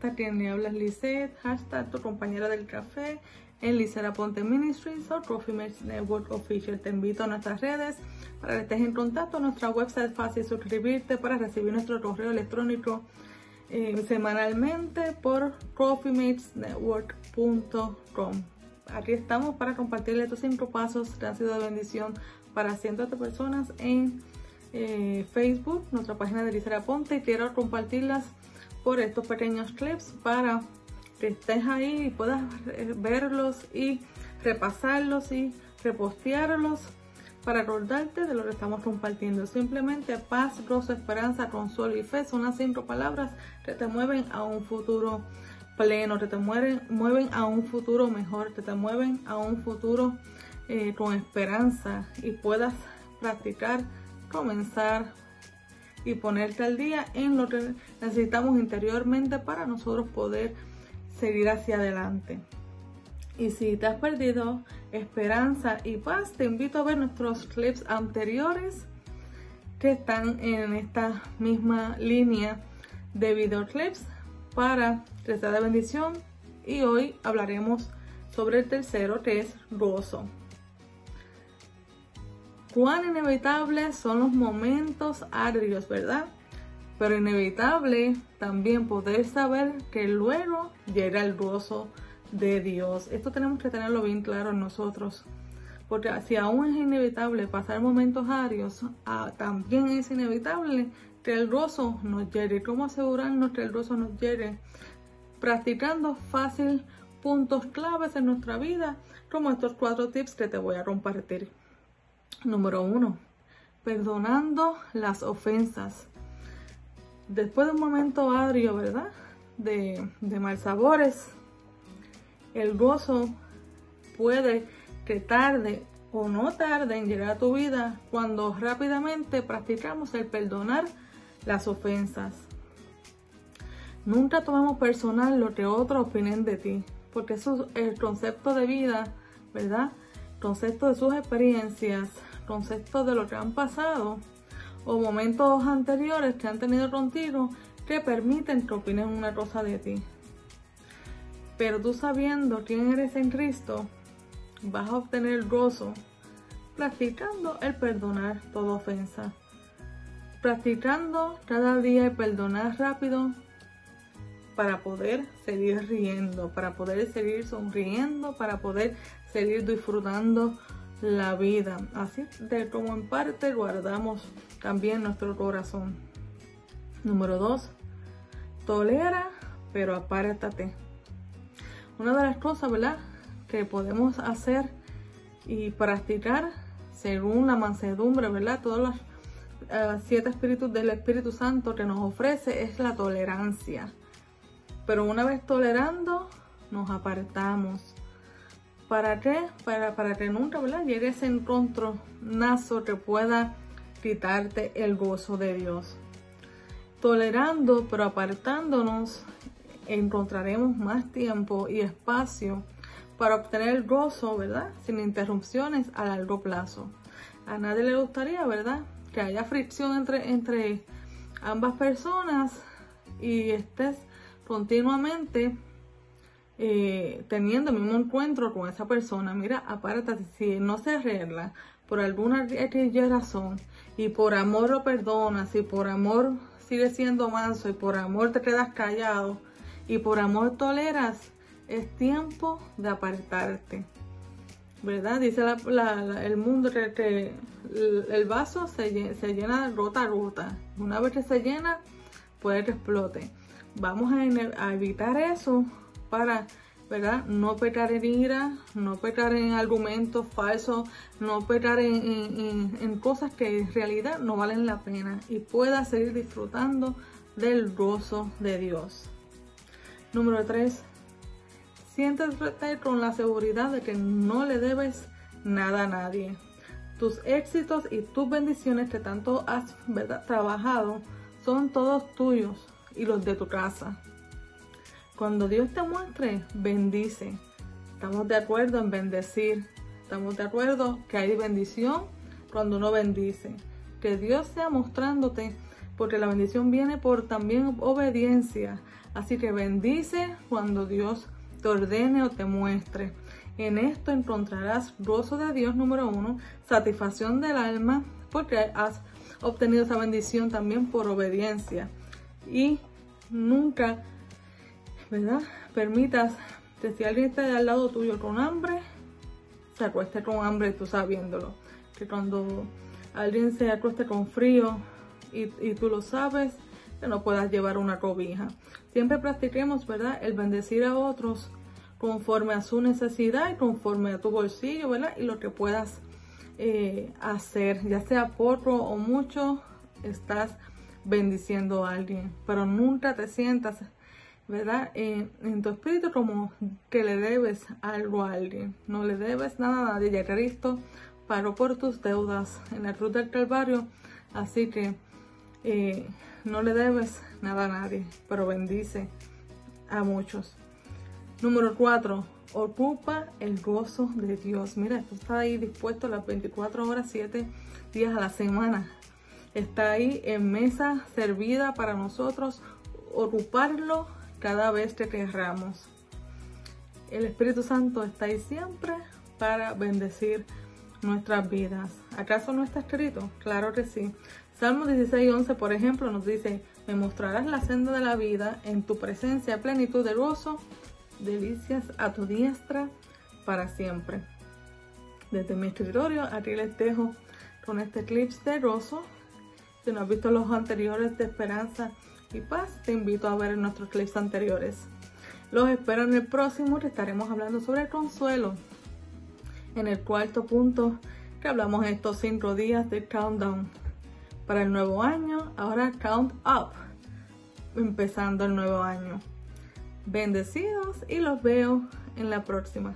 hashtag le hablas Lisette, hashtag tu compañera del café, en Licera Ponte Ministries o Trophy Network Official. Te invito a nuestras redes para que estés en contacto. Nuestra website es fácil suscribirte para recibir nuestro correo electrónico eh, semanalmente por coffeematesnetwork.com. Aquí estamos para compartirle estos cinco pasos que han sido de bendición para cientos de personas en eh, Facebook, nuestra página de Licera Ponte, quiero compartirlas estos pequeños clips para que estés ahí y puedas verlos y repasarlos y repostearlos para acordarte de lo que estamos compartiendo. Simplemente paz, gozo, esperanza, consuelo y fe son las cinco palabras que te mueven a un futuro pleno, que te mueven, mueven a un futuro mejor, que te mueven a un futuro eh, con esperanza y puedas practicar, comenzar y ponerte al día en lo que necesitamos interiormente para nosotros poder seguir hacia adelante. Y si te has perdido esperanza y paz, te invito a ver nuestros clips anteriores que están en esta misma línea de videoclips para tratar de bendición. Y hoy hablaremos sobre el tercero que es gozo. Cuán inevitables son los momentos agrios, ¿verdad? pero inevitable también poder saber que luego llega el gozo de Dios. Esto tenemos que tenerlo bien claro nosotros. Porque si aún es inevitable pasar momentos arios, ah, también es inevitable que el gozo nos llegue. ¿Cómo asegurarnos que el gozo nos llegue? Practicando fácil puntos claves en nuestra vida, como estos cuatro tips que te voy a compartir. Número uno, perdonando las ofensas después de un momento agrio, ¿verdad? De, mal sabores, el gozo puede que tarde o no tarde en llegar a tu vida cuando rápidamente practicamos el perdonar las ofensas. Nunca tomamos personal lo que otros opinen de ti, porque eso es el concepto de vida, ¿verdad? Concepto de sus experiencias, concepto de lo que han pasado o momentos anteriores que han tenido contigo que permiten que opinen una cosa de ti. Pero tú sabiendo quién eres en Cristo, vas a obtener gozo practicando el perdonar toda ofensa. Practicando cada día el perdonar rápido para poder seguir riendo, para poder seguir sonriendo, para poder seguir disfrutando la vida, así de como en parte guardamos también nuestro corazón. Número 2. Tolera, pero apártate. Una de las cosas, ¿verdad? Que podemos hacer y practicar según la mansedumbre, ¿verdad? Todos los eh, siete espíritus del Espíritu Santo que nos ofrece es la tolerancia. Pero una vez tolerando, nos apartamos ¿Para? Para, para que nunca ¿verdad? llegue ese nazo que pueda quitarte el gozo de Dios. Tolerando, pero apartándonos, encontraremos más tiempo y espacio para obtener el gozo, ¿verdad? Sin interrupciones a largo plazo. A nadie le gustaría, ¿verdad? Que haya fricción entre, entre ambas personas y estés continuamente eh, teniendo el mismo encuentro con esa persona, mira, apártate, si no se arregla por alguna razón y por amor lo perdonas y por amor sigue siendo manso y por amor te quedas callado y por amor toleras, es tiempo de apartarte. ¿Verdad? Dice el mundo que, el, vaso se, se, llena de gota a gota. Una vez que se llena, puede que explote. Vamos a evitar eso para ¿verdad? No pecar en ira, no pecar en argumentos falsos, no pecar en, cosas que en realidad no valen la pena y pueda seguir disfrutando del gozo de Dios. Número 3. Siéntete con la seguridad de que no le debes nada a nadie. Tus éxitos y tus bendiciones que tanto has trabajado son todos tuyos y los de tu casa. Cuando Dios te muestre, bendice. Estamos de acuerdo en bendecir. Estamos de acuerdo que hay bendición cuando uno bendice. Que Dios sea mostrándote porque la bendición viene por también obediencia. Así que bendice cuando Dios te ordene o te muestre. En esto encontrarás gozo de Dios número uno, satisfacción del alma, porque has obtenido esa bendición también por obediencia. Y nunca, ¿verdad? Permitas que si alguien está al lado tuyo con hambre, se acueste con hambre tú sabiéndolo. Que cuando alguien se acueste con frío y, tú lo sabes, que no puedas llevar una cobija. Siempre practiquemos, ¿verdad? El bendecir a otros conforme a su necesidad y conforme a tu bolsillo, ¿verdad? Y lo que puedas eh, hacer, ya sea poco o mucho, estás bendiciendo a alguien, pero nunca te sientas, ¿verdad? en tu espíritu como que le debes algo a alguien, no le debes nada a nadie, ya Cristo pagó por tus deudas en la cruz del Calvario, así que eh, no le debes nada a nadie, pero bendice a muchos. Número 4 ocupa el gozo de Dios. Mira, esto está ahí dispuesto las 24 horas, 7 días a la semana. Está ahí en mesa servida para nosotros ocuparlo cada vez que querramos. El Espíritu Santo está ahí siempre para bendecir nuestras vidas. ¿Acaso no está escrito? Claro que sí. Salmo 16, por ejemplo, nos dice, me mostrarás la senda de la vida, en tu presencia plenitud de gozo delicias a tu diestra para siempre. Desde mi escritorio, aquí les dejo con este clip de gozo. Si no has visto los anteriores de esperanza y paz, te invito a ver nuestros clips anteriores. Los espero en el próximo, que estaremos hablando sobre el consuelo. En el cuarto punto, que hablamos en estos cinco días de countdown para el nuevo año. Ahora count up, empezando el nuevo año. Bendecidos y los veo en la próxima.